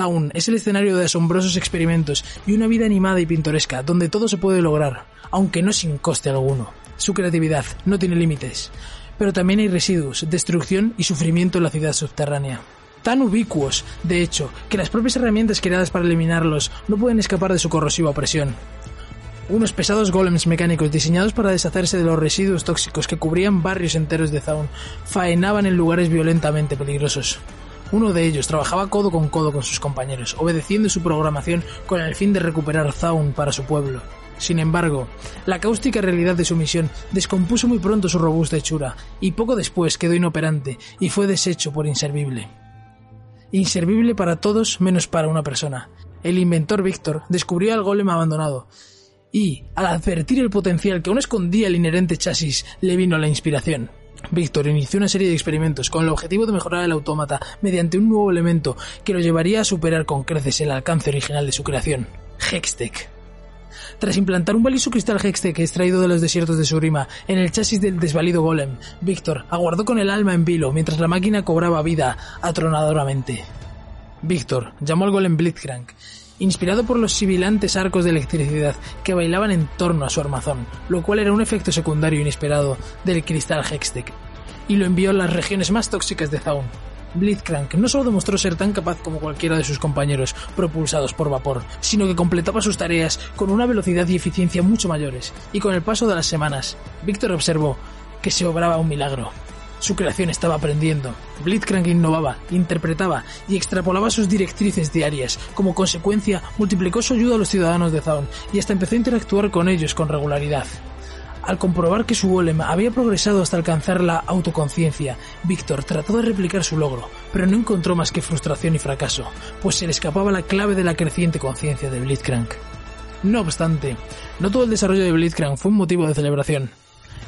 Zaun es el escenario de asombrosos experimentos y una vida animada y pintoresca donde todo se puede lograr, aunque no sin coste alguno. Su creatividad no tiene límites, pero también hay residuos, destrucción y sufrimiento en la ciudad subterránea. Tan ubicuos, de hecho, que las propias herramientas creadas para eliminarlos no pueden escapar de su corrosiva presión. Unos pesados golems mecánicos diseñados para deshacerse de los residuos tóxicos que cubrían barrios enteros de Zaun faenaban en lugares violentamente peligrosos. Uno de ellos trabajaba codo con codo con sus compañeros, obedeciendo su programación con el fin de recuperar Zaun para su pueblo. Sin embargo, la cáustica realidad de su misión descompuso muy pronto su robusta hechura, y poco después quedó inoperante y fue deshecho por inservible. Inservible para todos menos para una persona. El inventor Víctor descubrió al golem abandonado, y, al advertir el potencial que aún escondía el inherente chasis, le vino la inspiración. Víctor inició una serie de experimentos con el objetivo de mejorar el autómata mediante un nuevo elemento que lo llevaría a superar con creces el alcance original de su creación, Hextech. Tras implantar un valioso cristal Hextech extraído de los desiertos de Surima en el chasis del desvalido Golem, Víctor aguardó con el alma en vilo mientras la máquina cobraba vida atronadoramente. Víctor llamó al Golem Blitzcrank inspirado por los sibilantes arcos de electricidad que bailaban en torno a su armazón, lo cual era un efecto secundario inesperado del cristal Hextech, y lo envió a las regiones más tóxicas de Zaun. Blitzcrank no solo demostró ser tan capaz como cualquiera de sus compañeros propulsados por vapor, sino que completaba sus tareas con una velocidad y eficiencia mucho mayores, y con el paso de las semanas, Víctor observó que se obraba un milagro. Su creación estaba aprendiendo. Blitzcrank innovaba, interpretaba y extrapolaba sus directrices diarias. Como consecuencia, multiplicó su ayuda a los ciudadanos de Zaun y hasta empezó a interactuar con ellos con regularidad. Al comprobar que su golem había progresado hasta alcanzar la autoconciencia, Víctor trató de replicar su logro, pero no encontró más que frustración y fracaso, pues se le escapaba la clave de la creciente conciencia de Blitzcrank. No obstante, no todo el desarrollo de Blitzcrank fue un motivo de celebración.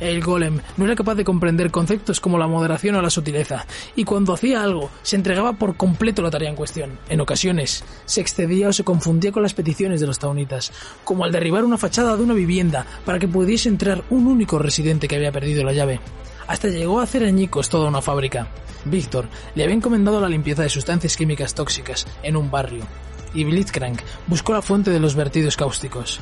El golem no era capaz de comprender conceptos como la moderación o la sutileza, y cuando hacía algo, se entregaba por completo la tarea en cuestión. En ocasiones, se excedía o se confundía con las peticiones de los taunitas, como al derribar una fachada de una vivienda para que pudiese entrar un único residente que había perdido la llave. Hasta llegó a hacer añicos toda una fábrica. Víctor le había encomendado la limpieza de sustancias químicas tóxicas en un barrio, y Blitzcrank buscó la fuente de los vertidos cáusticos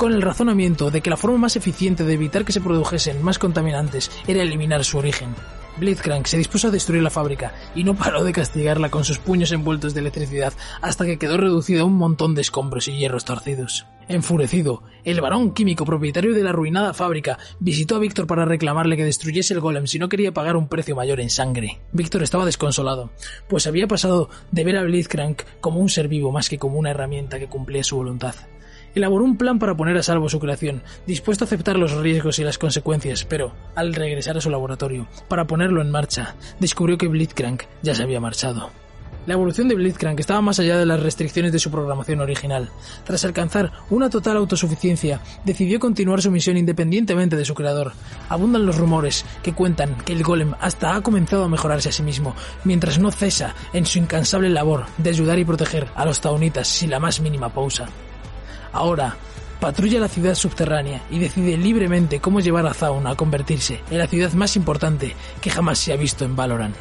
con el razonamiento de que la forma más eficiente de evitar que se produjesen más contaminantes era eliminar su origen. Blitzcrank se dispuso a destruir la fábrica y no paró de castigarla con sus puños envueltos de electricidad hasta que quedó reducida a un montón de escombros y hierros torcidos. Enfurecido, el varón químico propietario de la arruinada fábrica visitó a Víctor para reclamarle que destruyese el golem si no quería pagar un precio mayor en sangre. Víctor estaba desconsolado, pues había pasado de ver a Blitzcrank como un ser vivo más que como una herramienta que cumplía su voluntad elaboró un plan para poner a salvo su creación, dispuesto a aceptar los riesgos y las consecuencias, pero, al regresar a su laboratorio, para ponerlo en marcha, descubrió que Blitzcrank ya se había marchado. La evolución de Blitzcrank estaba más allá de las restricciones de su programación original. Tras alcanzar una total autosuficiencia, decidió continuar su misión independientemente de su creador. Abundan los rumores que cuentan que el golem hasta ha comenzado a mejorarse a sí mismo, mientras no cesa en su incansable labor de ayudar y proteger a los taunitas sin la más mínima pausa. Ahora, patrulla la ciudad subterránea y decide libremente cómo llevar a Zaun a convertirse en la ciudad más importante que jamás se ha visto en Valorant.